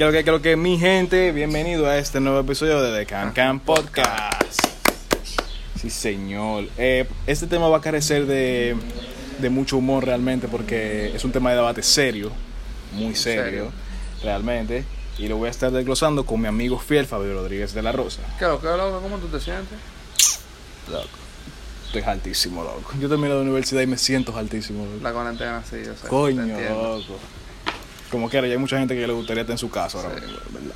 Creo que, creo que mi gente, bienvenido a este nuevo episodio de The Can Can Podcast. Sí, señor. Eh, este tema va a carecer de, de mucho humor realmente porque es un tema de debate serio, muy serio, Serio. realmente. Y lo voy a estar desglosando con mi amigo fiel Fabio Rodríguez de la Rosa. ¿Qué lo que loco? ¿Cómo tú te sientes? Loco. Estoy altísimo, loco. Yo terminé la universidad y me siento altísimo, loco. La cuarentena, sí, yo sé. Coño, loco. Como quiera, ya hay mucha gente que le gustaría estar en su casa ahora Sí. mismo, ¿verdad?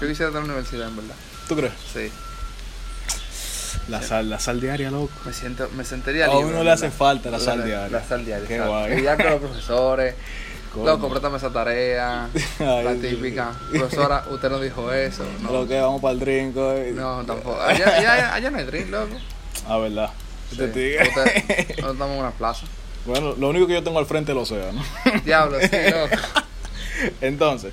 Yo quisiera estar en la universidad, en verdad. ¿Tú crees? Sí. La sal, la sal diaria, loco. Me siento, me sentiría A uno le hace falta la sal diaria. La sal diaria. Qué guay. Y ya con los profesores. Coño. Loco, préstame esa tarea. Ay, la sí. típica. Profesora, usted no dijo eso. No, Lo que vamos para el drink hoy. no tampoco. Allá, allá, allá no hay drink, loco. Ah, verdad. Sí. Te digo. Usted- Nosotros estamos en una plaza. Bueno, lo único que yo tengo al frente es el océano. Diablo, sí, loco. Entonces,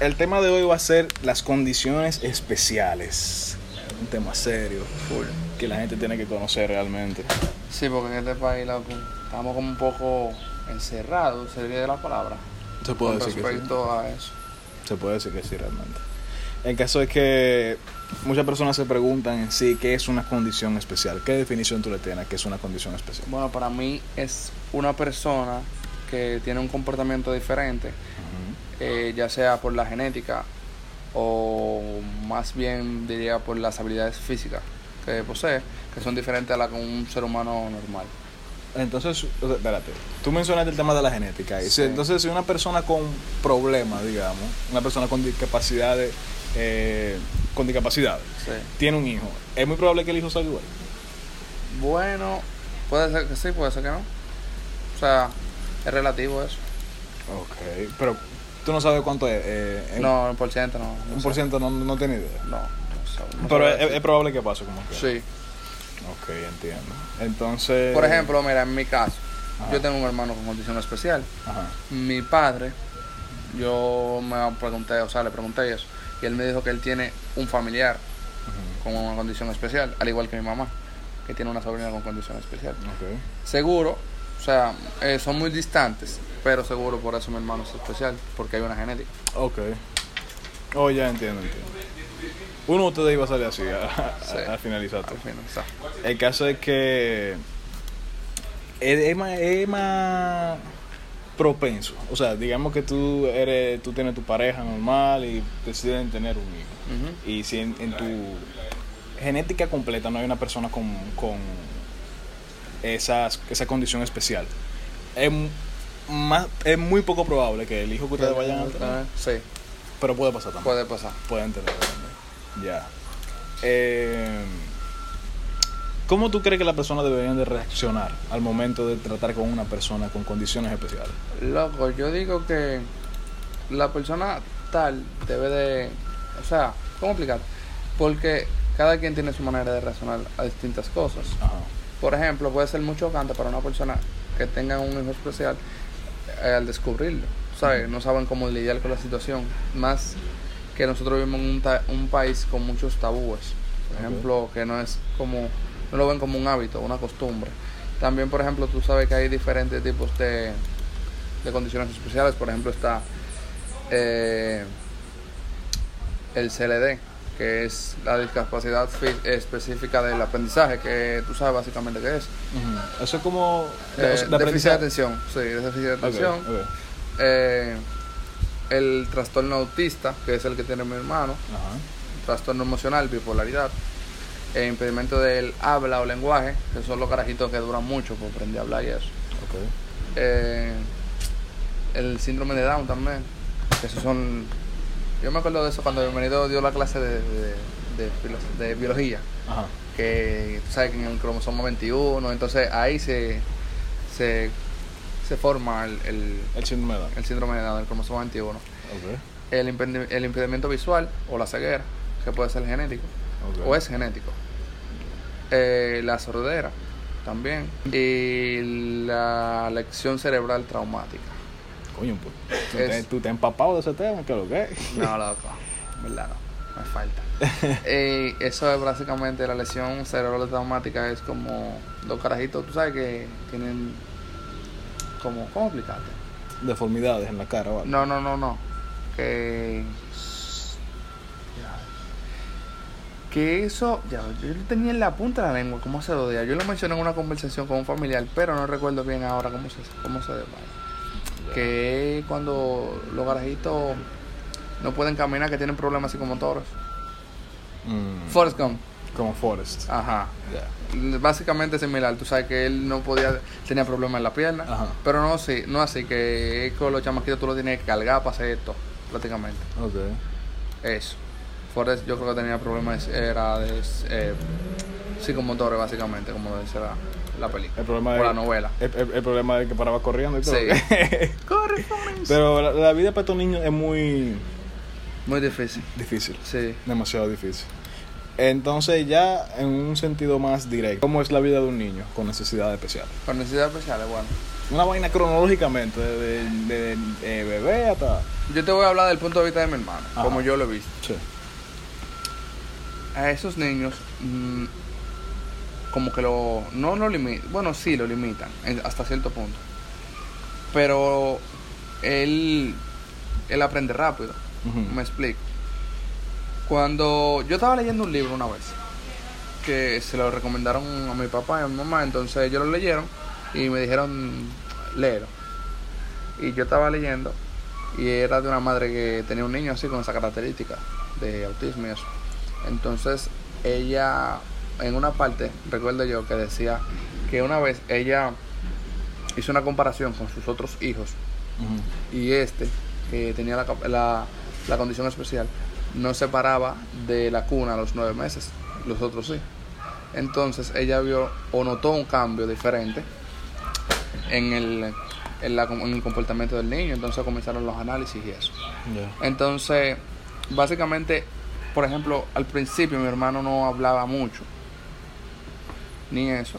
el tema de hoy va a ser las condiciones especiales. Un tema serio Full. que la gente tiene que conocer realmente. Sí, porque en este país, loco, estamos como un poco encerrados, sería de la palabra. Se puede con decir que sí. respecto a eso. Se puede decir que sí, realmente. El caso es que muchas personas se preguntan en sí qué es una condición especial. ¿Qué definición tú le tienes a qué es una condición especial? Bueno, para mí es una persona que tiene un comportamiento diferente, eh, ya sea por la genética o más bien diría por las habilidades físicas que posee, que son diferentes a las que un ser humano normal. Entonces, espérate, tú mencionaste el tema de la genética. Y Sí. entonces, si una persona con problemas, digamos, una persona con discapacidades, eh, con discapacidades, Sí. tiene un hijo, es muy probable que el hijo salga igual. Bueno, puede ser que sí, puede ser que no. O sea, es relativo eso. Ok, pero tú no sabes cuánto es. eh, No, el por ciento no. no un por ciento no, no tienes idea. No, no no Pero es, probable que pase como que. Sí. Ok, entiendo. Entonces. Por ejemplo, mira, en mi caso, Ajá. yo tengo un hermano con condición especial. Ajá. Mi padre, yo me pregunté, o sea, le pregunté eso, y él me dijo que él tiene un familiar con una condición especial, al igual que mi mamá, que tiene una sobrina con condición especial. Seguro, o sea, eh, son muy distantes, pero seguro por eso mi hermano es especial, porque hay una genética. Ok. Oh, ya entiendo, entiendo. Uno de ustedes iba a salir así a, a- Sí. a finalizar. Al El caso es que más, es más propenso. O sea, digamos que tú eres, tú tienes tu pareja normal y deciden tener un hijo. Y si en, en tu genética completa no hay una persona con, con esas, esa condición especial, es, más, es muy poco probable que el hijo que ustedes vayan a tener, Sí, pero puede pasar también. puede pasar. Pueden tener también. Ya. Eh, ¿Cómo tú crees que las personas deberían de reaccionar al momento de tratar con una persona con condiciones especiales? Loco, yo digo que la persona tal debe de... O sea, ¿cómo explicar? Porque cada quien tiene su manera de reaccionar a distintas cosas. Ajá. Por ejemplo, puede ser muy chocante para una persona que tenga un hijo especial eh, al descubrirlo. ¿Sabes? No saben cómo lidiar con la situación. Más que nosotros vivimos en un, ta- un país con muchos tabúes. Por ejemplo, que no es como... No lo ven como un hábito, una costumbre. También, por ejemplo, tú sabes que hay diferentes tipos de, de condiciones especiales. Por ejemplo, está eh, el CLD, que es la discapacidad fi- específica del aprendizaje, que tú sabes básicamente qué es. Eso es como... Eh, o sea, de déficit de atención, sí, déficit de atención. Eh, el trastorno autista, que es el que tiene mi hermano. Trastorno emocional, bipolaridad. El impedimento del habla o lenguaje, que son los carajitos que duran mucho por aprender a hablar y eso. Ok. Eh, el síndrome de Down también, que esos son... Yo me acuerdo de eso cuando bienvenido dio la clase de, de, de filo- de biología. Ajá. que tú sabes que en el cromosoma 21, entonces ahí se, se, se forma el, el, El síndrome de Down. el síndrome de Down, el cromosoma 21. Ok. El, impedi- el impedimento visual o la ceguera, que puede ser genético ok. o es genético. Eh, la sordera también. Y la lección cerebral traumática. Coño, pues. Tú, Es- te, tú te has empapado de ese tema, ¿qué lo que es? No, loco. ¿Verdad? No. Me falta. Eh, eso es básicamente la lesión cerebral traumática. Es como los carajitos, tú sabes que tienen. Como, ¿Cómo explicarte? Deformidades en la cara, ¿vale? No, no, no, no. que. Que eso, ya, yo lo tenía en la punta de la lengua, cómo se lo diga. Yo lo mencioné en una conversación con un familiar, pero no recuerdo bien ahora cómo se, cómo se Que cuando los garajitos no pueden caminar, que tienen problemas psicomotoros. Mm, Forrest Gump. como Forrest. Ajá. Básicamente similar, tú sabes que él no podía, tenía problemas en la pierna, Ajá. pero no así, no así, que con los chamaquitos tú lo tienes que cargar para hacer esto, prácticamente. Ok. Eso. Forrest yo creo que tenía problemas, era de eh, psicomotores básicamente, como dice la, la película. El problema o de- la novela. El, el- el problema es que paraba corriendo y todo. Sí. Corre. Pero la, la vida para estos niños es muy Muy difícil. difícil. Sí. Demasiado difícil. Entonces, ya en un sentido más directo, ¿cómo es la vida de un niño con necesidades especiales? Con necesidades especiales, bueno. Una vaina cronológicamente, de, de- de bebé hasta. Yo te voy a hablar del punto de vista de mi hermano, Ajá. como yo lo he visto. Sí. A esos niños mm, como que lo no lo limitan bueno sí lo limitan hasta cierto punto. Pero él él aprende rápido me explico. Cuando yo estaba leyendo un libro una vez que se lo recomendaron a mi papá y a mi mamá entonces ellos lo leyeron y me dijeron léelo y yo estaba leyendo y era de una madre que tenía un niño así con esa característica de autismo y eso entonces ella en una parte recuerdo yo que decía que una vez ella hizo una comparación con sus otros hijos y este que tenía la, la, la condición especial no se paraba de la cuna a los nueve meses los otros sí. Entonces ella vio o notó un cambio diferente en el, en, la- en el comportamiento del niño. Entonces comenzaron los análisis y eso. Entonces básicamente por ejemplo al principio mi hermano no hablaba mucho ni eso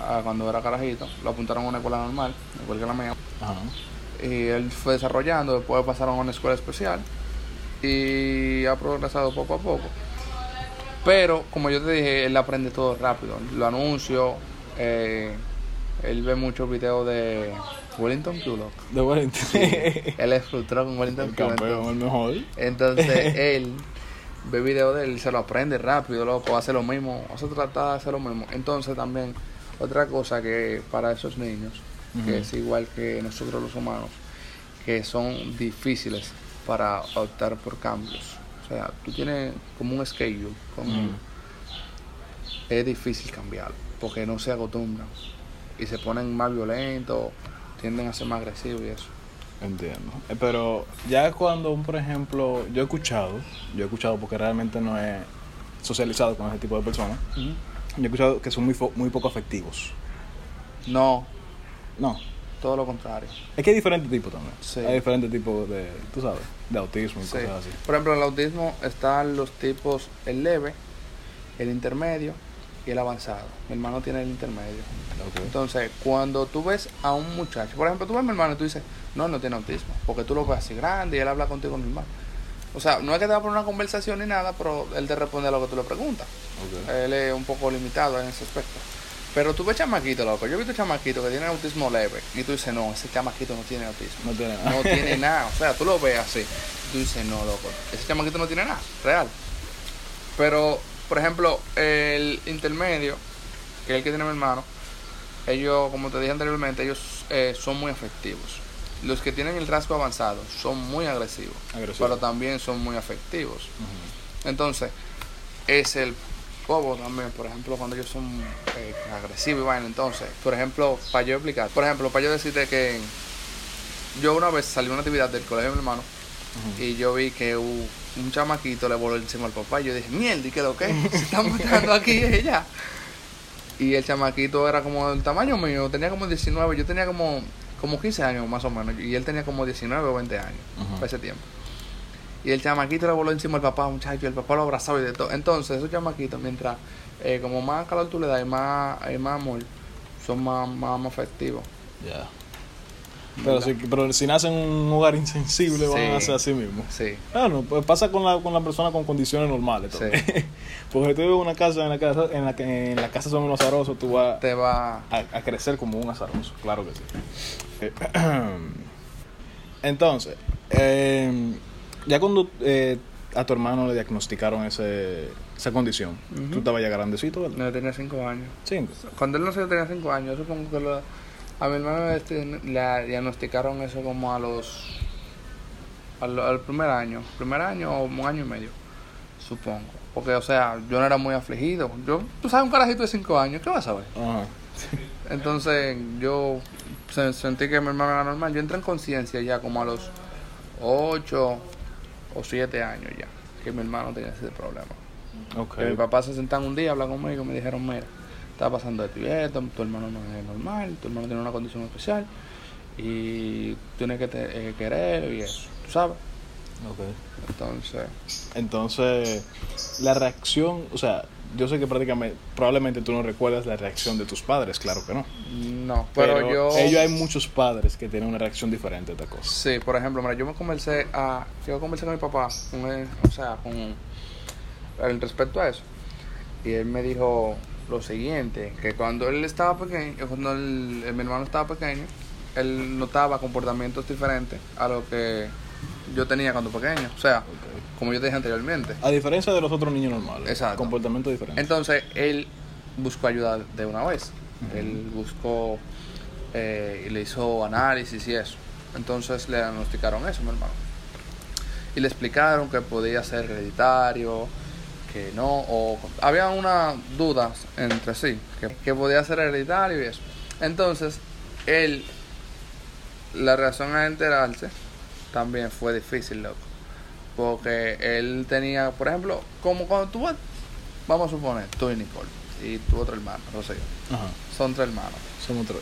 Ah, cuando era carajito lo apuntaron a una escuela normal igual que la mía Ajá. y él fue desarrollando, después pasaron a una escuela especial y ha progresado poco a poco. Pero, como yo te dije, él aprende todo rápido. Lo anuncio, eh, él ve muchos videos de Wellington Q. De Wellington. Él es frustrado con Wellington el campeón, el mejor. Entonces, él ve videos de él y se lo aprende rápido, loco, hace lo mismo, hace tratar de hacer lo mismo. Entonces, también, otra cosa que para esos niños, que es igual que nosotros los humanos, que son difíciles para optar por cambios. O sea, tú tienes como un schedule él. Es difícil cambiarlo, porque no se acostumbran y se ponen más violentos, tienden a ser más agresivos y eso. Entiendo. Eh, Pero ya cuando, por ejemplo, yo he escuchado, yo he escuchado porque realmente no he socializado con ese tipo de personas, yo he escuchado que son muy, muy poco afectivos. No, No, todo lo contrario. es que hay diferentes tipos también. Sí. Hay diferentes tipos de, tú sabes, de autismo y Sí. cosas así. Por ejemplo, en el autismo están los tipos el leve, el intermedio y el avanzado. Mi hermano tiene el intermedio. Entonces, cuando tú ves a un muchacho, por ejemplo, tú ves a mi hermano y tú dices, no, no tiene autismo, porque tú lo ves así grande y él habla contigo normal. O sea, no es que te va a poner una conversación ni nada, pero él te responde a lo que tú le preguntas. Él es un poco limitado en ese aspecto. Pero tú ves chamaquito, loco. Yo he visto chamaquito que tiene autismo leve y tú dices, no, ese chamaquito no tiene autismo. No tiene nada. No tiene nada. O sea, tú lo ves así. y Tú dices, no, loco. Ese chamaquito no tiene nada. Real. Pero, por ejemplo, el intermedio, que es el que tiene mi hermano, ellos, como te dije anteriormente, ellos eh, son muy afectivos. Los que tienen el rasgo avanzado son muy agresivos, Agresivo. pero también son muy afectivos. Entonces, es el bobo también, por ejemplo, cuando ellos son eh, agresivos y vaina. Entonces, por ejemplo, para yo explicar, por ejemplo, para yo decirte que yo una vez salí a una actividad del colegio de mi hermano y yo vi que un, un chamaquito le voló encima al papá y yo dije, mierda, ¿y qué lo que? Se están matando aquí ella. Y el chamaquito era como del tamaño mío, tenía como 19, yo tenía como, como 15 años más o menos, y él tenía como 19 o 20 años para ese tiempo. Y el chamaquito le voló encima al papá, muchacho, y el papá lo abrazaba y de todo. Entonces, esos chamaquitos, mientras eh, como más calor tú le das y más, y más amor, son más, más, más afectivos. Ya. Pero si, pero si nacen en un hogar insensible, van a ser así mismo. Sí. Bueno, pues pasa con la, con la persona con condiciones normales. Sí. Porque tú vives en una casa en la casa en la que en la casa son unos azarosos, tú vas Te va. a, a crecer como un azaroso, claro que sí. Eh, Entonces, eh, Ya cuando eh, a tu hermano le diagnosticaron ese, esa condición, Ujú. tú estabas ya grandecito, ¿verdad? No, tenía 5 años. Cinco. Cuando él nació tenía 5 años. Yo supongo que lo- a mi hermano este, le diagnosticaron eso como a los... Al, al primer año. Primer año o un año y medio. Supongo. Porque, o sea, yo no era muy afligido. Yo, tú sabes, un carajito de 5 años, ¿qué vas a ver? Ajá. Entonces yo se- sentí que mi hermano era normal. Yo entré en conciencia ya como a los 8 o 7 años ya, que mi hermano tenía ese problema. Ok. Que mi papá se sentaron un día a hablar conmigo y me dijeron, mira, está pasando y esto, tu hermano no es normal, tu hermano tiene una condición especial y tienes que te- eh, quererlo y eso, ¿tú sabes? Ok. Entonces, Entonces, la reacción, o sea, yo sé que prácticamente, probablemente tú no recuerdas la reacción de tus padres, claro que no. no, pero, yo... Ellos hay muchos padres que tienen una reacción diferente a esta cosa. Sí, por ejemplo, mira, yo me conversé a, yo conversé con mi papá, con él, o sea, con respecto a eso, y él me dijo lo siguiente, que cuando él estaba pequeño, cuando él- mi hermano estaba pequeño, él notaba comportamientos diferentes a lo que yo tenía cuando pequeño, o sea, como yo te dije anteriormente. A diferencia de los otros niños normales. Exacto. Comportamiento diferente. Entonces él buscó ayuda de una vez. Él buscó eh, y le hizo análisis y eso. Entonces le diagnosticaron eso, mi hermano. Y le explicaron que podía ser hereditario, que no, o había unas dudas entre sí, que, que podía ser hereditario y eso. Entonces, él, la razón a enterarse también fue difícil, loco. Porque él tenía, por ejemplo, como cuando tú vas, vamos a suponer, tú y Nicole, y tu otro hermano, Rocío, Ajá. son tres hermanos. Somos tres.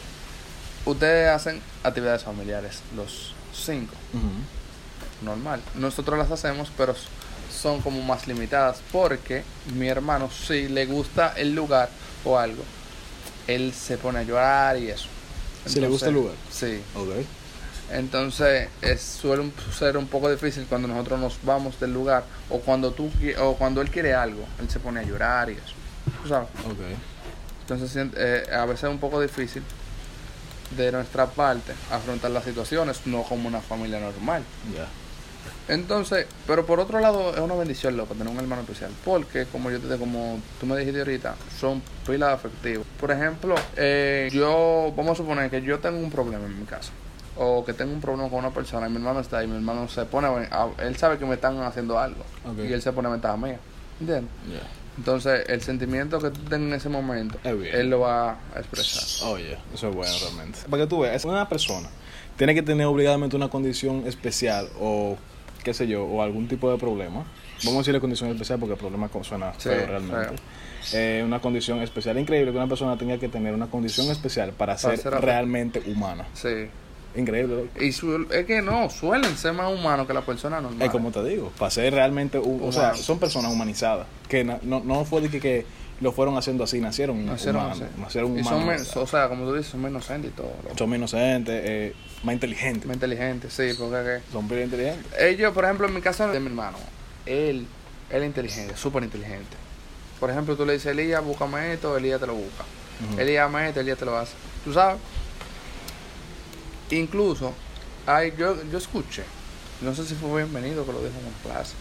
Ustedes hacen actividades familiares, los cinco, normal. Nosotros las hacemos, pero son como más limitadas, porque mi hermano, si le gusta el lugar o algo, él se pone a llorar y eso. Si le gusta el lugar. Sí. Ok. Entonces es, suele ser un poco difícil cuando nosotros nos vamos del lugar o cuando tú o cuando él quiere algo, él se pone a llorar y eso. ¿Tú sabes? Ok. Entonces eh, a veces es un poco difícil de nuestra parte afrontar las situaciones, no como una familia normal. Ya. Entonces, pero por otro lado es una bendición loco tener un hermano especial, porque como yo te como tú me dijiste ahorita, son pilas afectivos. Por ejemplo, eh, yo vamos a suponer que yo tengo un problema en mi casa o que tengo un problema con una persona y mi hermano está ahí, mi hermano se pone, a- él sabe que me están haciendo algo y él se pone a ventaja mía, ¿entiendes? Entonces el sentimiento que tú tengas en ese momento, él lo va a expresar. Oye, eso es bueno realmente. Para que tú veas, una persona tiene que tener obligadamente una condición especial o qué sé yo, o algún tipo de problema. Vamos a decirle condición especial porque el problema suena Sí, feo realmente. Eh, una condición especial. Increíble que una persona tenga que tener una condición especial para, ser, realmente humana. Sí. Increíble. Y su- es que no, suelen ser más humanos que la persona normal. Es como te digo, para ser realmente, o sea, son personas humanizadas. Que na- no, no fue de que, que lo fueron haciendo así, nacieron, Nacieron humanos. así. Nacieron y humanos. son, men- o sea, como tú dices, son más inocentes y todo. loco. son menos inocentes, eh, más inteligentes. Más inteligentes, sí, porque Son bien inteligentes. ellos, por ejemplo, en mi caso de mi hermano, él, él es inteligente, súper inteligente. Por ejemplo, tú le dices, Elías, búscame esto, Elías te lo busca. Ujú. Elías, me esto, Elías te lo hace. ¿Tú sabes? Incluso, hay, yo, yo escuché, no sé si fue bienvenido que lo dijo en una clase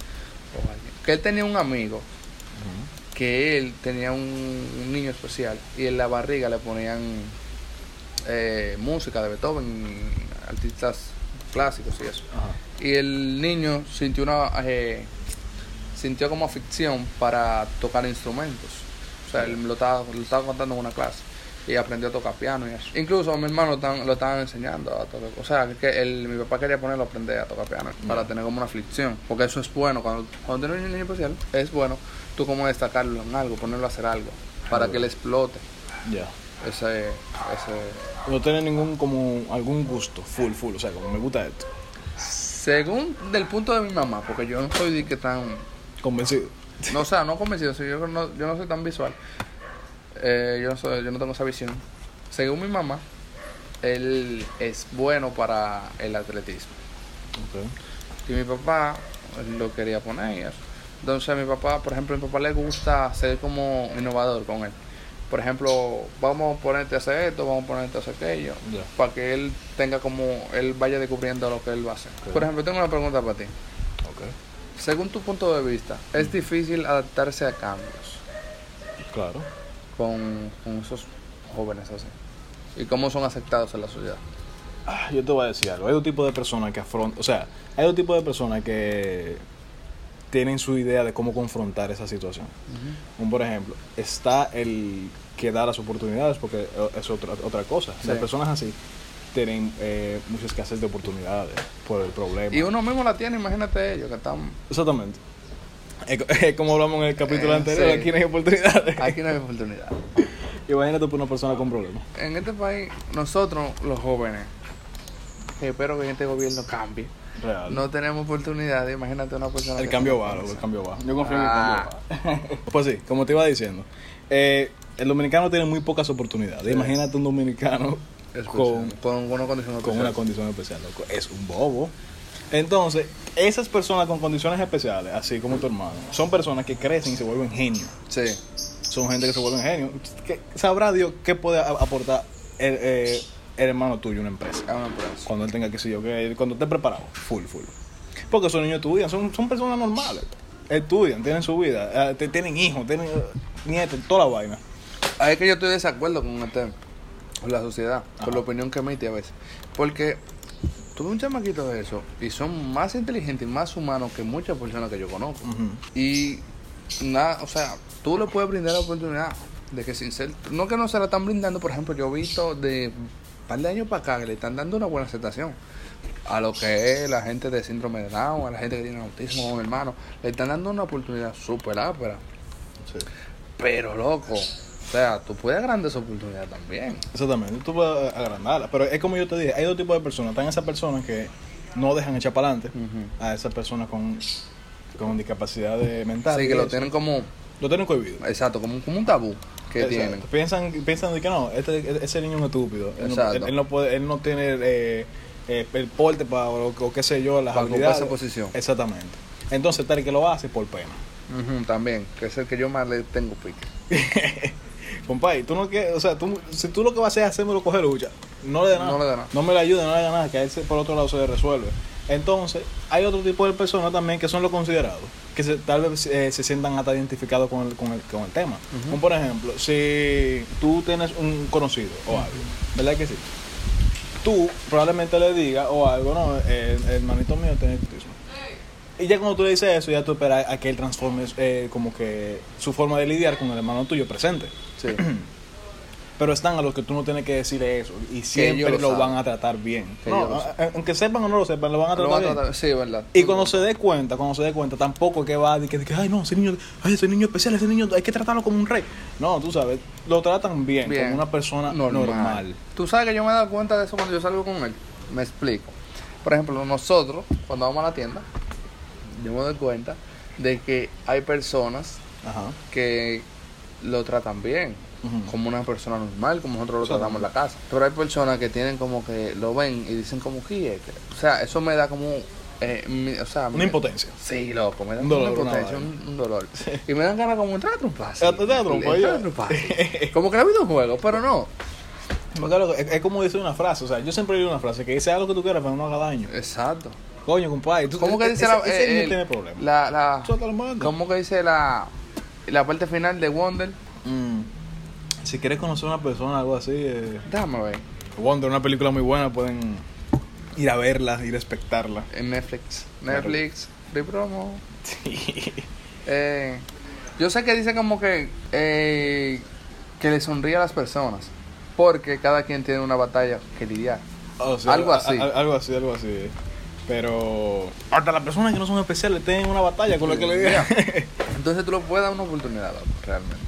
o alguien, que él tenía un amigo. Que él tenía un, un niño especial y en la barriga le ponían eh, música de Beethoven, artistas clásicos y eso. Ajá. Y el niño sintió una eh, sintió como afición para tocar instrumentos. O sea, él lo estaba, lo estaba contando en una clase y aprendió a tocar piano y eso. Incluso a mi hermano lo estaban, lo estaban enseñando a tocar. O sea, que el, mi papá quería ponerlo a aprender a tocar piano para tener como una aflicción. Porque eso es bueno. Cuando, cuando tienes un niño especial, es bueno tú como destacarlo en algo, ponerlo a hacer algo para que él explote Ya. ese, ese No tiene ningún, como, algún gusto, full, full. O sea, como me gusta esto. según del punto de mi mamá, porque yo no soy de que tan Convencido. No, o sea, no convencido, yo, no, yo no soy tan visual. Eh, yo, no soy, yo no tengo esa visión. Según mi mamá, él es bueno para el atletismo. Ok. Y mi papá lo quería poner. Entonces a mi papá, por ejemplo, a mi papá le gusta ser como innovador con él. Por ejemplo, vamos a ponerte a hacer esto, vamos a ponerte a hacer aquello. Para que él tenga como, él vaya descubriendo lo que él va a hacer. Por ejemplo, tengo una pregunta para ti. Ok. Ok, Según tu punto de vista, ¿es difícil adaptarse a cambios claro. Con, con esos jóvenes así? ¿Y cómo son aceptados en la sociedad? Ah, Yo te voy a decir algo. Hay dos tipos de personas que afrontan. O sea, hay dos tipos de personas que tienen su idea de cómo confrontar esa situación. Un, por ejemplo, está el que da las oportunidades, porque eh, es otra, otra cosa. Las Sí. personas así tienen eh, mucha escasez de oportunidades por el problema. Y uno mismo la tiene, imagínate ellos que están... Exactamente. Como hablamos en el capítulo Eh, anterior, sí. aquí no hay oportunidades. Aquí no hay oportunidad. Imagínate por una persona con problemas. En este país, nosotros, los jóvenes, que espero que este gobierno cambie, Real. no tenemos oportunidad. Imagínate una persona. El que cambio va, el cambio va. Yo confío Ah. en el cambio va. pues sí, como te iba diciendo, eh, el dominicano tiene muy pocas oportunidades. Sí. Imagínate un dominicano con, con una condición con especial. una condición especial, loco. Es un bobo. Entonces, esas personas con condiciones especiales, así como tu hermano, son personas que crecen y se vuelven genios. Sí. Son gente que se vuelven genios. Sabrá Dios qué puede aportar el, eh, el hermano tuyo a una empresa. a una empresa. Cuando él tenga que sé yo, que cuando esté preparado, full, full. Porque esos niños estudian, son, son personas normales. Estudian, tienen su vida, eh, tienen hijos, tienen eh, nietos, toda la vaina. Ahí es que yo estoy de desacuerdo con este, con la sociedad, Ajá. con la opinión que emite a veces. Porque tuve un chamaquito de eso y son más inteligentes y más humanos que muchas personas que yo conozco. Y nada, o sea, tú le puedes brindar la oportunidad de que sin ser, no que no se la están brindando, por ejemplo, yo he visto de un par de años para acá que le están dando una buena aceptación a lo que es la gente de síndrome de Down, a la gente que tiene autismo como mi hermano, le están dando una oportunidad súper ápera. Sí. Pero loco, o sea, tú puedes agrandar esa oportunidad también. Exactamente, tú puedes agrandarla. Pero es como yo te dije, hay dos tipos de personas. Están esas personas que no dejan echar para adelante a esas personas con, con discapacidad mental. Así y que lo eso. tienen como, Lo tienen cohibido. exacto, como, como un tabú que Exacto. tienen. Piensan, piensan de que no, este, ese niño es un estúpido. Él no, Exacto. él, él no puede, él no tiene eh, eh, el porte para, o, o qué sé yo, las Para habilidades. esa posición. Exactamente. Entonces, tal que lo hace por pena. Ujú, también, que es el que yo más le tengo pique. Compadre, tú no quieres, o sea, tú, si tú lo que vas a hacer es hacérmelo coger lucha, no le da nada. No le da nada. No me le ayuda, no le da nada, que a él se- por otro lado se le resuelve. Entonces, hay otro tipo de personas también que son los considerados, que se- tal vez eh, se sientan hasta identificados con el, con el, con el tema. Como por ejemplo, si tú tienes un conocido o algo, ¿verdad que sí? Tú probablemente le digas o algo, no, el, el hermanito mío tiene autismo. Y ya cuando tú le dices eso, ya tú esperas a que él transforme eh, como que su forma de lidiar con el hermano tuyo presente. Sí. Pero están a los que tú no tienes que decirle eso y siempre lo lo, van a tratar bien. No, lo aunque sepan o no lo sepan, lo van a tratar van a bien. Sí, verdad. Y cuando se dé cuenta, cuando se dé cuenta, tampoco es que va a decir que, ay no, ese niño, ay, ese niño especial, ese niño hay que tratarlo como un rey. No, tú sabes, lo tratan bien, Bien. como una persona normal. Tú sabes que yo me he dado cuenta de eso cuando yo salgo con él. Me explico. Por ejemplo, nosotros, cuando vamos a la tienda, yo me doy cuenta de que hay personas Ajá. que lo tratan bien, Ujú. como una persona normal, como nosotros lo Sí. tratamos en la casa. Pero hay personas que tienen como que lo ven y dicen como que, o sea, eso me da como, eh, mi- o sea, Una me- impotencia. Sí, loco, me da Un dolor, una impotencia, un, un dolor. Y me dan ganas como entrar a trompar. Ah, te da trompa, ya. Como que la vida un juego, pero no. Porque es, es como dice una frase, o sea, yo siempre digo una frase que dice lo que tú quieras, pero no haga daño. Exacto. Coño, compadre, tú, ¿Cómo que dice ese, la, ese eh, el- tiene problemas. la, la. ¿Cómo que dice la, la parte final de Wonder? Mm. Si quieres conocer a una persona, algo así, eh, Déjame ver. Wonder, una película muy buena, pueden ir a verla, ir a espectarla. En Netflix. Netflix, free promo. Eh, yo sé que dice como que eh, que le sonríe a las personas. Porque cada quien tiene una batalla que lidiar. O sea, Algo a- así. a- algo así, algo así. Pero hasta las personas que no son especiales tienen una batalla con lo que le digan. Entonces tú le puedes dar una oportunidad, loco, realmente.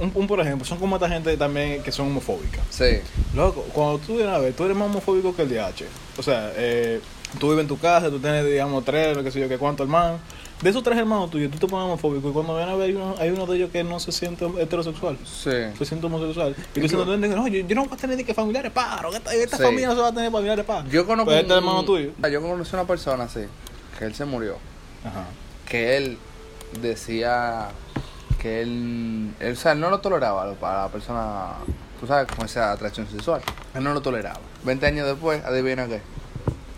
un, un, por ejemplo, son como esta gente también que son homofóbicas. Sí. Loco, cuando tú vienes a ver, tú eres más homofóbico que el DH. O sea, eh, tú vives en tu casa, tú tienes, digamos, tres, lo que sé yo, que cuántos hermanos. De esos tres hermanos tuyos, tú te pones homofóbico y cuando vienes a ver, hay uno, hay uno de ellos que no se siente heterosexual. Sí. Se siente homosexual. Y tú sientes, no, yo, yo no voy a tener ni que familiares paros. Esta, esta Sí. familia no se va a tener familiares paros. Yo conozco Pues este un- hermano tuyo. Yo conocí una persona así, que él se murió. Ajá. que él decía que él, él, o sea, él no lo toleraba para la persona, tú sabes, con esa atracción sexual. Él no lo toleraba. 20 años después, adivina qué,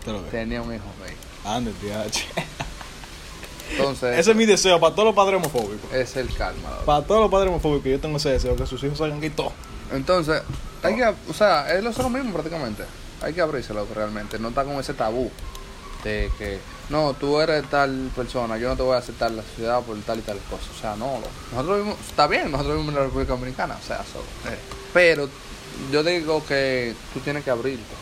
Te lo ves. tenía un hijo gay. Ande, DH. Entonces, Ese es mi deseo para todos los padres homofóbicos. es el calma. Para todos los padres homofóbicos, yo tengo ese deseo, que sus hijos salgan aquí todos. Entonces, hay que, o sea, es lo mismo prácticamente. Hay que abrirse, loco, realmente. No está con ese tabú de que, no, tú eres tal persona, yo no te voy a aceptar la sociedad por tal y tal cosa. O sea, no, nosotros vivimos, está bien, nosotros vivimos en la República Dominicana, o sea, so, eh. pero yo digo que tú tienes que abrirte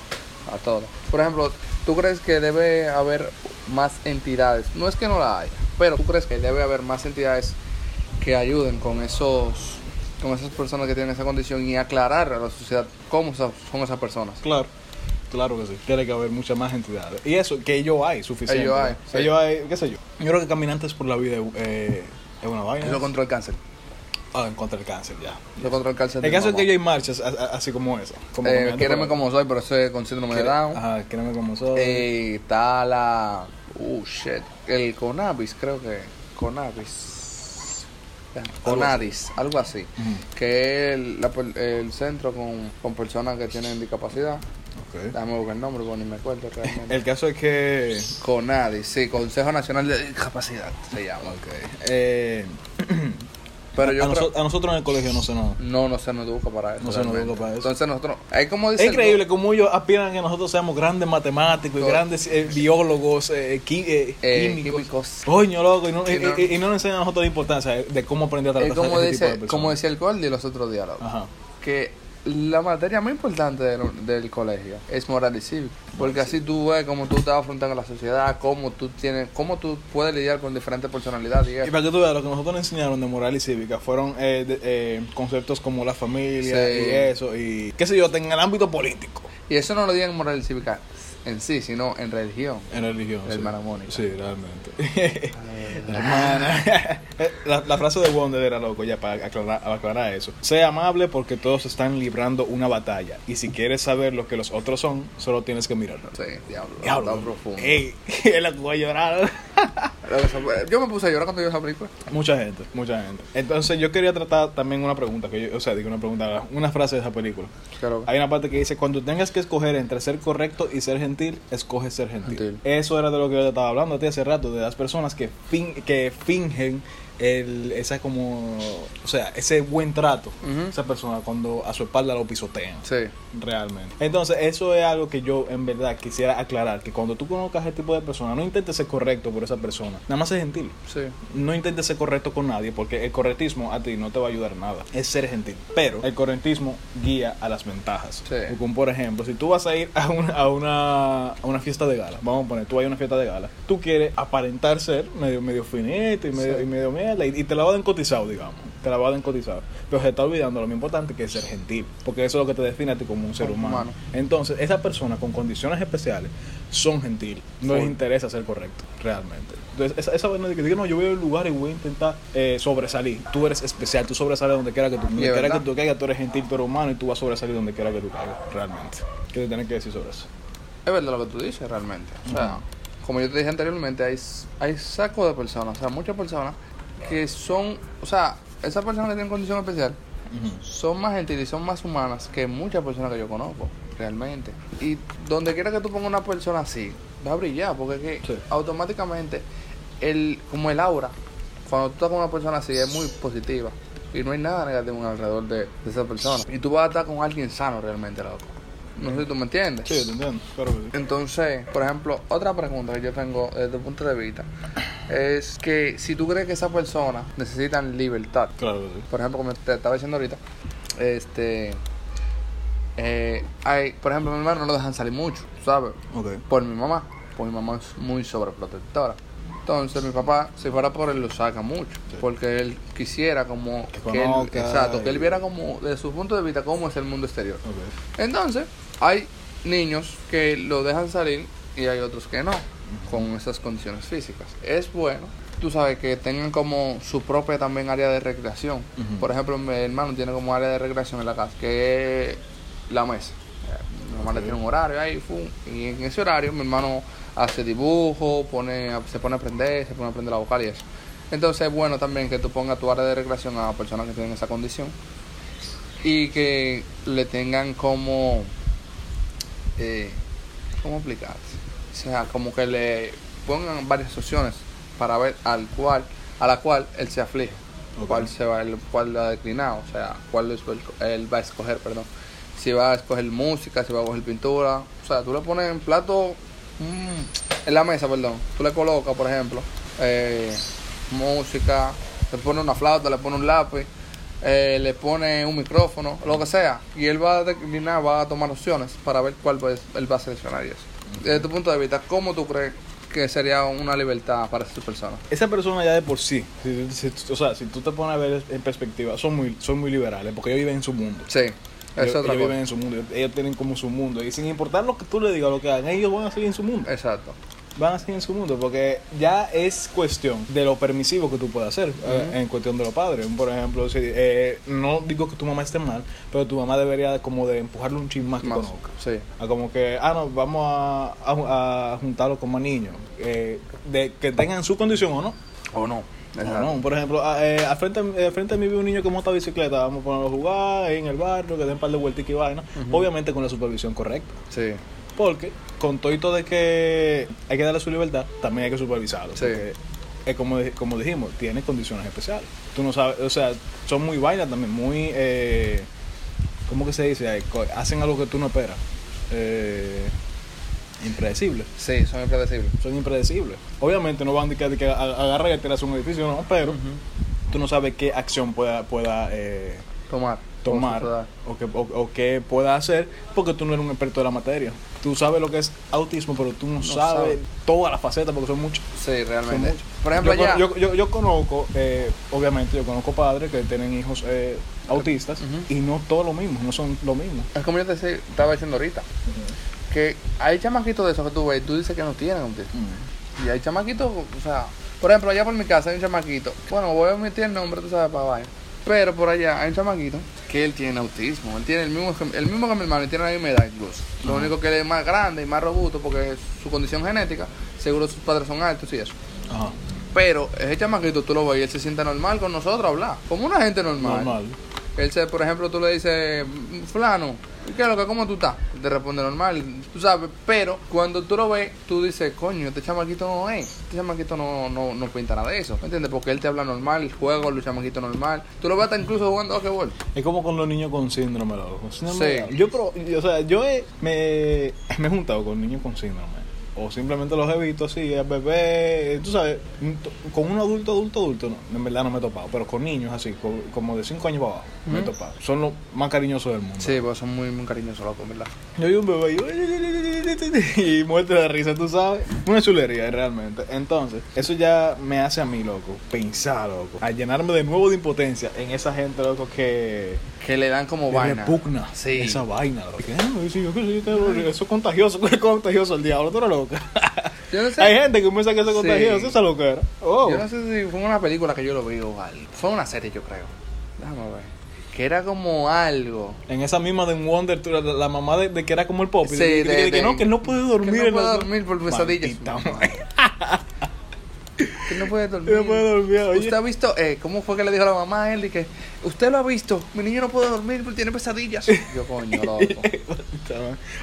a todo. Por ejemplo, ¿tú crees que debe haber más entidades? No es que no la haya, pero ¿tú crees que debe haber más entidades que ayuden con esos con esas personas que tienen esa condición y aclarar a la sociedad cómo son esas personas? Claro, claro que sí. Tiene que haber muchas más entidades. Y eso, que ellos hay suficiente. Ellos hay, sí. Ellos hay, qué sé yo. Yo creo que caminantes por la vida eh, es una vaina. Eso contra el cáncer. Ah, en contra del cáncer, ya. Eso contra el cáncer. El caso es que yo hay marchas así como esa. Como Eh, como soy, pero eso es con síndrome de Down. Ajá, quiereme como soy. Eh, está la. Uh, shit. El Conabis, creo que. Conabis. Conadis, algo así. Que es el, la el centro con, con personas que tienen discapacidad. Ok. Déjame buscar el nombre porque ni me acuerdo realmente. El caso es que. Conadis, sí, Consejo Nacional de Discapacidad se llama. Ok. Eh, Pero yo a, creo- noso- a nosotros en el colegio no se nos. No, no se nos educa para eso. No se nos educa para eso. Entonces nosotros, es como dice Es increíble como ellos aspiran a que nosotros seamos grandes matemáticos y Todo. grandes eh, biólogos, eh, qui- eh, Eh, químicos. químicos. Coño, loco, y no, y- no. y- y no nos enseñan a nosotros la importancia de- cómo aprender a tratar Es como, ese tipo de dice, como decía el Gordy los otros días, loco, Ajá. que la materia más importante del, del colegio es moral y cívico. Porque así tú ves cómo tú te vas afrontando a la sociedad, cómo tú tienes, cómo tú puedes lidiar con diferentes personalidades. y Y para que tú veas, lo que nosotros nos enseñaron de moral y cívica fueron eh, de- eh, conceptos como la familia Sí. y eso, y qué sé yo, en el ámbito político, Y eso no lo digan en moral y cívica en sí, sino en religión. en religión. La sí. hermana Mónica. Sí, realmente. La hermana. La, la frase de Wonder era loco, ya para aclarar, aclarar eso. Sé amable porque todos están librando una batalla. Y si quieres saber lo que los otros son, solo tienes que mirarlo. Sí, diablo. Diablo. Está profundo. Ey, él la voy a llorar. Yo me puse a llorar cuando yo esa película. Mucha gente, mucha gente. Entonces yo quería tratar también una pregunta, que yo, o sea, digo una pregunta, una frase de esa película. Claro. Hay una parte que dice, cuando tengas que escoger entre ser correcto y ser gentil, escoge ser gentil. Gentil. Eso era de lo que yo te estaba hablando a ti hace rato, de las personas que, fin, que fingen el, esa como, o sea, ese buen trato, esa persona cuando a su espalda lo pisotean. Sí. Realmente. Entonces, eso es algo que yo en verdad quisiera aclarar, que cuando tú conozcas a ese tipo de persona, no intentes ser correcto por esa persona, nada más ser gentil. Sí. No intentes ser correcto con nadie porque el correctismo a ti no te va a ayudar nada. Es ser gentil. Pero el correctismo guía a las ventajas. Sí. Como por ejemplo, si tú vas a ir a una, a una, a una fiesta de gala, vamos a poner, tú vas a una fiesta de gala, tú quieres aparentar ser medio, medio finito y medio, Sí. y medio mierda y, y te la va a dar cotizado, digamos. Te la va a dar cotizado. Pero se está olvidando lo más importante que es ser gentil. Porque eso es lo que te define a ti como un ser humano. humano. Entonces, esas personas con condiciones especiales son gentiles. No les interesa ser correcto, realmente. Entonces, esa, esa vaina de que diga, no, yo voy a un lugar y voy a intentar eh, sobresalir. Tú eres especial, tú sobresales donde quiera que tú, donde quiera que tú caigas, tú eres gentil, tú eres humano y tú vas a sobresalir donde quiera que tú caigas, realmente. ¿Qué te tienes que decir sobre eso? Es verdad lo que tú dices realmente. O sea, como yo te dije anteriormente, hay, hay saco de personas, o sea, muchas personas que son, o sea, esas personas que tienen condición especial son más gentiles y son más humanas que muchas personas que yo conozco, realmente. Y donde quiera que tú pongas una persona así, va a brillar, porque es que Sí. automáticamente, el, como el aura, cuando tú estás con una persona así, es muy positiva. Y no hay nada negativo alrededor de, de esa persona. Y tú vas a estar con alguien sano realmente, loco. No sé si tú me entiendes. Sí, yo te entiendo, claro que sí. Entonces, por ejemplo, otra pregunta que yo tengo desde el punto de vista es que si tú crees que esa persona necesitan libertad, Claro que sí. por ejemplo, como te estaba diciendo ahorita, este, eh, hay, por ejemplo, mi hermano no lo dejan salir mucho, ¿sabes? Por mi mamá, pues mi mamá es muy sobreprotectora. Entonces mi papá, si fuera por él, lo saca mucho, porque él quisiera como Que que él, exacto, que él viera como, desde su punto de vista, cómo es el mundo exterior. Entonces, hay niños que lo dejan salir y hay otros que no, con esas condiciones físicas. Es bueno, tú sabes, que tengan como su propia también área de recreación. Por ejemplo, mi hermano tiene como área de recreación en la casa, que es la mesa. Mi mamá le Ok. tiene un horario ahí, y en ese horario mi hermano hace dibujo, pone, se pone a aprender, se pone a aprender la vocal y eso. Entonces es bueno también que tú pongas tu área de recreación a personas que tienen esa condición y que le tengan como eh, ¿cómo explicarse? O sea, como que le pongan varias opciones para ver al cual, a la cual él se aflige, cuál se va, el cuál va a declinar, o sea, cuál él va a escoger, perdón. Si va a escoger música, si va a coger pintura, o sea, tú le pones en plato mm, en la mesa, perdón, tú le colocas, por ejemplo, eh, música, le pones una flauta, le pones un lápiz, eh, le pone un micrófono, lo que sea, y él va a declinar, va a tomar opciones para ver cuál pues, él va a seleccionar y eso. Desde tu punto de vista, ¿cómo tú crees que sería una libertad para esa persona? Esa persona ya de por sí, si- si- o sea, si tú te pones a ver en perspectiva, son muy, son muy liberales porque ellos viven en su mundo. Sí, es ellos, otra ellos viven en su mundo, ellos tienen como su mundo. Y sin importar lo que tú le digas, lo que hagan, ellos van a seguir en su mundo. Exacto. Van a seguir en su mundo porque ya es cuestión de lo permisivo que tú puedes hacer eh, en cuestión de los padres. Por ejemplo, si, eh, no digo que tu mamá esté mal, pero tu mamá debería de como de empujarle un chin más que Más, conozca. sí. A como que, ah, no, vamos a, a, a juntarlo con más niños. eh, de que tengan su condición o no. O no. No, Exacto. no, por ejemplo, a- eh, al frente, eh, frente de mí vi un niño que monta bicicleta, vamos a ponerlo a jugar ahí en el barrio, que den un par de vueltas y vaina, Ujú. obviamente con la supervisión correcta. Sí. Porque con todo de que hay que darle su libertad, también hay que supervisarlo. Sí. Porque es como, como dijimos, tiene condiciones especiales. Tú no sabes, o sea, son muy vainas también, muy, eh, ¿cómo que se dice? Hacen algo que tú no esperas. Eh, impredecibles. Sí, son impredecibles. Son impredecibles. Obviamente no van de que, de que agarra y tiras un edificio, no, pero tú no sabes qué acción pueda, pueda eh, Tomar. tomar o que, o, o qué pueda hacer porque tú no eres un experto de la materia. Tú sabes lo que es autismo, pero tú no, sabes sabes. todas las facetas porque son muchas. Sí, realmente. Por ejemplo, yo, ya. yo, yo, yo conozco, eh, obviamente, yo conozco padres que tienen hijos eh, autistas y no todos lo mismo, no son lo mismo. Es como yo te estaba diciendo ahorita. Que hay chamaquitos de esos que tú ves y tú dices que no tienen autismo. Y hay chamaquitos, o sea, por ejemplo, allá por mi casa hay un chamaquito. Bueno, voy a omitir el nombre, tú sabes, para vaina. Pero por allá hay un chamaquito que él tiene autismo. Él tiene el mismo, el mismo que mi hermano y tiene la misma edad incluso. Lo Ajá. único que él es más grande y más robusto porque su condición genética, seguro sus padres son altos y eso. Ajá. Pero ese chamaquito tú lo ves y él se siente normal con nosotros a hablar. Como una gente normal. Normal. Él se, por ejemplo, tú le dices, "Mm, fulano, ¿y ¿qué es lo que? ¿Cómo tú estás? Te responde normal, tú sabes, pero cuando tú lo ves, tú dices, coño, este chamaquito no es, este chamaquito no, no, no pinta nada de eso, ¿me entiendes? Porque él te habla normal, el juego, el chamaquito normal, tú lo ves hasta incluso jugando basquetbol. Es como con los niños con síndrome, loco. Síndrome Sí. Yo, pero, yo, o sea, yo he- me, me he juntado con niños con síndrome. O simplemente los he visto así, el bebé, tú sabes, con un adulto, adulto, adulto, no, en verdad no me he topado. Pero con niños así, con- como de 5 años para abajo, me he topado. Son los más cariñosos del mundo. Sí, pues son muy, muy cariñosos, loco, ¿verdad? Yo vi un bebé y y muerte de risa, tú sabes. Una chulería realmente. Entonces, eso ya me hace a mí, loco, pensar, loco, a llenarme de nuevo de impotencia en esa gente, loco, que Que le dan como le vaina. repugna Sí. esa vaina, loco. Que, "Ah, sí, yo qué Eso es contagioso, es contagioso el diablo, tú eres loca. Yo no sé, Hay gente que piensa que eso es Sí. esa loquera. Oh. yo no sé si fue una película que yo lo vi o algo. Fue una serie, yo creo. Déjame ver. Que era como algo. En esa misma de Wonder, la, la mamá de, de que era como el pop, Sí, de, de- de- de que no, que no puede dormir. que no puede dormir por pesadillas. Que no puede dormir. Que no puede dormir, oye. ¿Usted ha visto eh, cómo fue que le dijo a la mamá a él? Y que usted lo ha visto, mi niño no puede dormir porque tiene pesadillas. Yo, coño, loco.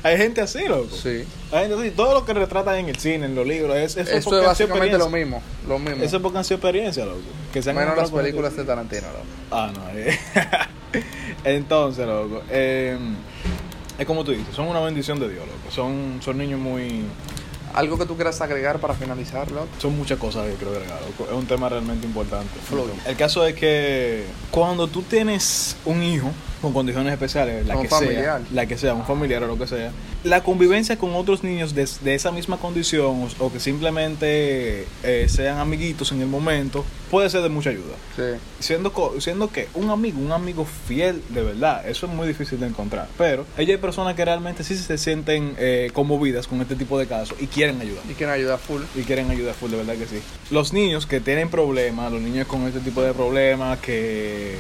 Hay gente así, loco. Sí. Hay gente así. Todo lo que retratan en el cine, en los libros, es, eso, es básicamente lo mismo. Lo mismo. Eso es porque han sido experiencia, loco. Que se han Menos las películas de Tarantino, loco. Ah, no. eh. Entonces, loco. eh, es como tú dices, son una bendición de Dios, loco. Son, son niños muy. Algo que tú quieras agregar para finalizar, loco. Son muchas cosas que quiero agregar. Es un tema realmente importante. Fluye. El caso es que cuando tú tienes un hijo con condiciones especiales, la Un que familiar. sea, la que sea, un familiar o lo que sea, la convivencia con otros niños de, de esa misma condición o, o que simplemente eh, sean amiguitos en el momento, puede ser de mucha ayuda. Sí. Siendo, co- siendo que un amigo, un amigo fiel de verdad, eso es muy difícil de encontrar. Pero ella hay personas que realmente sí se sienten eh, conmovidas con este tipo de casos y quieren ayudar. Y quieren ayudar full. Y quieren ayudar full, de verdad que sí. Los niños que tienen problemas, los niños con este tipo de problemas, que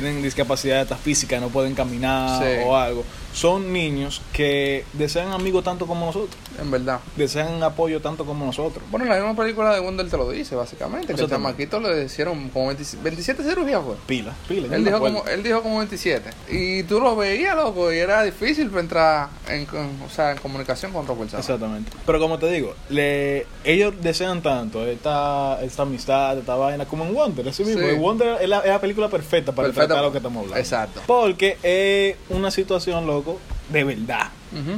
tienen discapacidad hasta física, no pueden caminar Sí. o algo, son niños que desean amigos tanto como nosotros, En verdad. desean apoyo tanto como nosotros. Bueno, la misma película de Wonder te lo dice, básicamente. Que el Exactamente. chamaquito le hicieron como 20 27 cirugías, fue. Pila, pila. Él dijo, como, él dijo como 27. Y tú lo veías, loco, y era difícil entrar en, o sea, en comunicación con otra persona. Exactamente. Pero como te digo, le, ellos desean tanto esta, esta amistad, esta vaina, como en Wonder, así mismo. Sí. En Wonder es la, es la película perfecta para Perfecta. tratar lo que estamos hablando. Exacto. Porque es una situación, loco, de verdad.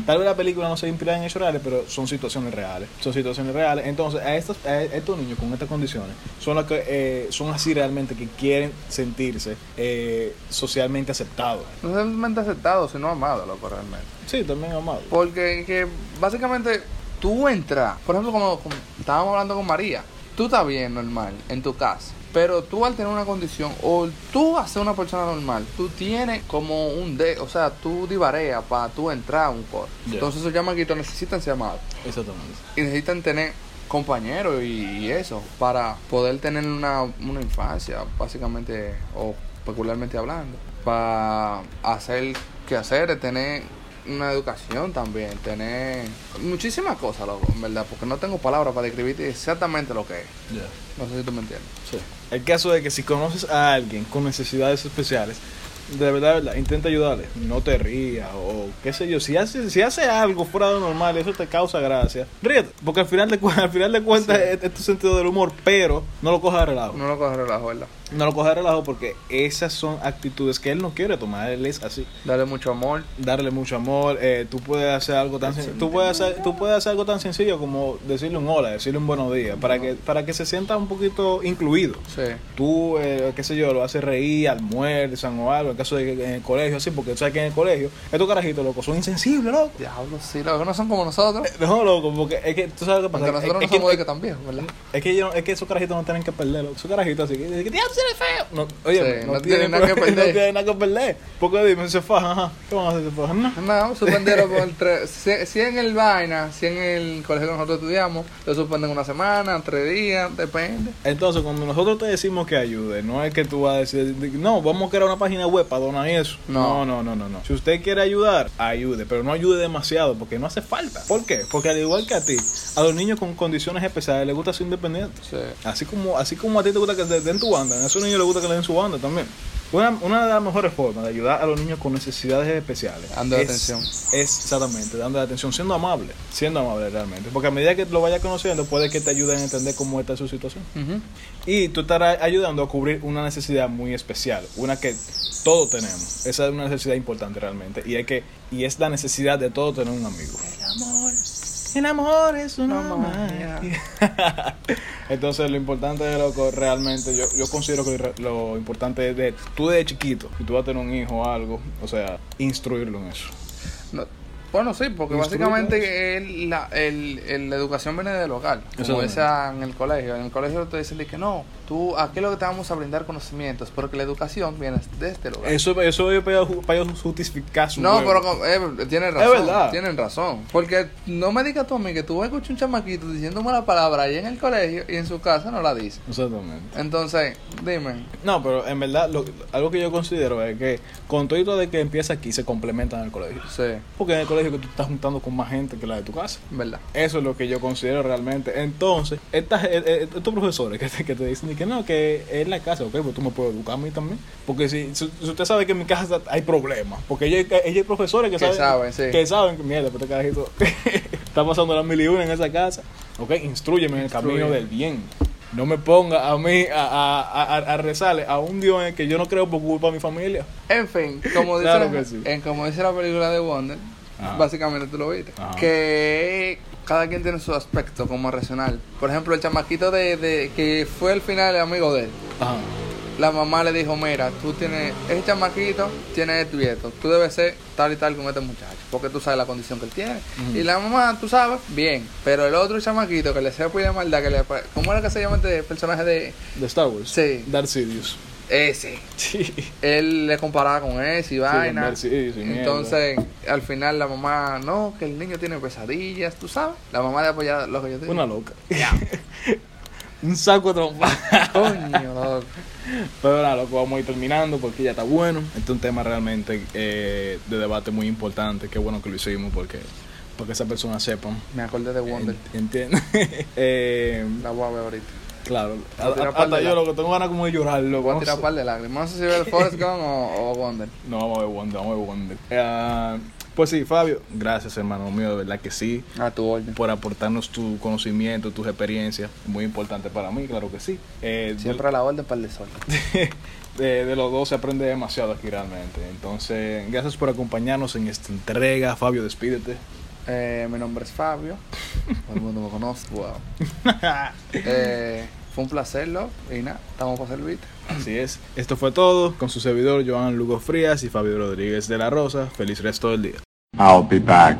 Tal vez la película no se inspira en hechos reales, pero son situaciones reales. Son situaciones reales. Entonces, a estos, a estos niños con estas condiciones son los que eh, son así realmente que quieren sentirse eh, socialmente aceptados. No solamente aceptado, sino amado, loco, realmente. Sí, también amados. Porque que básicamente tú entras, por ejemplo, como, como estábamos hablando con María, tú estás bien normal en tu casa, pero tú al tener una condición o tú a ser una persona normal, tú tienes como un de, o sea, tú divareas para tú entrar a un coro. Entonces esos chamaquitos necesitan ser amados Exactamente. y necesitan tener compañeros y, y eso para poder tener una, una infancia, básicamente o peculiarmente hablando, para hacer que hacer, tener una educación también, tener muchísimas cosas, loco, en verdad, porque no tengo palabras para describirte exactamente lo que es. No sé si tú me entiendes. Sí. El caso es que si conoces a alguien con necesidades especiales, de verdad, de verdad, intenta ayudarle. No te rías o qué sé yo. Si hace, si hace algo fuera de lo normal y eso te causa gracia, ríete. Porque al final de, al final de cuentas Sí. es, es tu sentido del humor, pero no lo cojas de relajo. No lo coges relajo, ¿verdad? No lo cojas de relajo porque esas son actitudes que él no quiere tomar. Él es así. Darle mucho amor. Darle mucho amor. eh, tú puedes hacer algo tan sen- tú puedes hacer, tú puedes hacer algo tan sencillo como decirle un hola, decirle un buenos días, para que para que se sienta un poquito incluido. Sí. tú, eh, qué sé yo, lo haces reír, almuerzan o algo, caso de que en el colegio, así, porque tú sabes que en el colegio, estos carajitos, loco, son insensibles, loco. Diablo, sí, loco, no son como nosotros. No, loco, porque es que tú sabes lo que pasa. Nosotros es, no es somos de que, que viejos, ¿verdad? es que ellos- es que esos carajitos no tienen que perder, loco. Esos carajitos así, que dicen, "Diablo, tú eres feo. No, oye, Sí, no, no tienen nada que no perder. tienen nada que perder. Porque dime, se fajan, ajá. ¿Qué van a hacer? Se fajan, no. No, suspenderlo por tres. Si, si en el vaina, si en el colegio que nosotros estudiamos, lo suspenden una semana, tres días, depende. Entonces, cuando nosotros te decimos que ayude, no es que tú vas a decir, no, vamos a crear una página web para donar eso. No. No, no, no, no, no. Si usted quiere ayudar, ayude, pero no ayude demasiado porque no hace falta. ¿Por qué? Porque al igual que a ti, a los niños con condiciones especiales les gusta ser independientes. Sí. Así como, así como a ti te gusta que te den tu banda, a esos niños les gusta que le den su banda también. Una, una de las mejores formas de ayudar a los niños con necesidades especiales Dando es, atención. es exactamente, dando atención, siendo amable, siendo amable realmente. Porque a medida que lo vayas conociendo, puede que te ayuden a entender cómo está su situación. Ujú. Y tú estarás ayudando a cubrir una necesidad muy especial, una que todos tenemos. Esa es una necesidad importante realmente. Y hay que y es la necesidad de todos tener un amigo. El amor. El amor es una No, magia. Entonces lo importante de loco realmente, yo, yo considero que lo, lo importante es de tú de chiquito, si tú vas a tener un hijo o algo, o sea, instruirlo en eso. No, bueno, sí, porque básicamente el- la, el- el- educación viene del hogar. Como en el colegio. En el colegio te dicen que no, tú aquí lo que te vamos a brindar conocimientos, porque la educación viene desde el hogar. Eso, eso es para, justificar su No, pero eh, tienen razón. verdad. Tienen razón. Porque no me digas tú a mí que tú escuchas un chamaquito diciendo mala palabra ahí en el colegio y en su casa no la dice. Exactamente. Entonces, dime. No, pero en verdad, lo- algo que yo considero es que con todo de que empieza aquí se complementan en el colegio. Sí, Porque en el colegio que tú estás juntando con más gente que la de tu casa. verdad. Eso es lo que yo considero realmente. Entonces, estas, eh, eh, estos profesores que te, que te dicen que no, que es la casa, ok, pues tú me puedes educar a mí también. Porque si, usted sabe que en mi casa hay problemas, porque ellos, ellos hay profesores que, Que saben, saben, sí. que saben que mierda, pues este carajito está pasando la mil y una en esa casa. Ok, instruyeme en el camino del bien. No me ponga a mí a, a, a, a rezarle a un Dios en el que yo no creo por culpa de mi familia. En fin, como dice, Claro la, sí. en, como dice la película de Wonder, Ajá. básicamente tú lo viste, Ajá. que cada quien tiene su aspecto como racional. Por ejemplo, el chamaquito de, de que fue al final el amigo de él. Ajá. La mamá le dijo, mira, tú tienes, ese chamaquito tiene esto y esto, tú debes ser tal y tal con este muchacho, porque tú sabes la condición que él tiene. Y la mamá, tú sabes, bien, pero el otro chamaquito que le sea de maldad, que le, ¿cómo era que se llama este personaje de De Star Wars. Sí. Darth Sidious. Ese? Sí. Él le comparaba con ese y vaina. Mierda. Entonces, al final la mamá, no, que el niño tiene pesadillas, tú sabes. La mamá de apoyar lo que yo te digo. Una loca. Un saco de trompa. Coño, loco. Pero nada, loco, vamos a ir terminando porque ya está bueno. Este es un tema realmente eh, de debate muy importante. Qué bueno que lo hicimos porque para que esas personas sepan. Me acordé de Wonder. Entiendo. eh, La voy a ver ahorita. Claro, a hasta yo lo que tengo ganas como de llorar, loco. Voy a tirar un par de lágrimas. No sé si ver Forrest Gump o, o Wonder. No, vamos a ver Wonder, vamos a ver Wonder. Ah, pues sí, Fabio, gracias hermano mío, de verdad que sí, A tu orden. por aportarnos tu conocimiento, tus experiencias, muy importante para mí, claro que sí. Eh, de- Siempre a la orden para el desorden. de, de los dos se aprende demasiado aquí realmente. Entonces, gracias por acompañarnos en esta entrega. Fabio, despídete. Eh, mi nombre es Fabio. Todo el mundo me conoce. Wow. Eh, fue un placer, loco. Y nada, estamos para servirte. Así es. Esto fue todo con su servidor Joan Lugo Frías y Fabio Rodríguez de la Rosa. Feliz resto del día. I'll be back.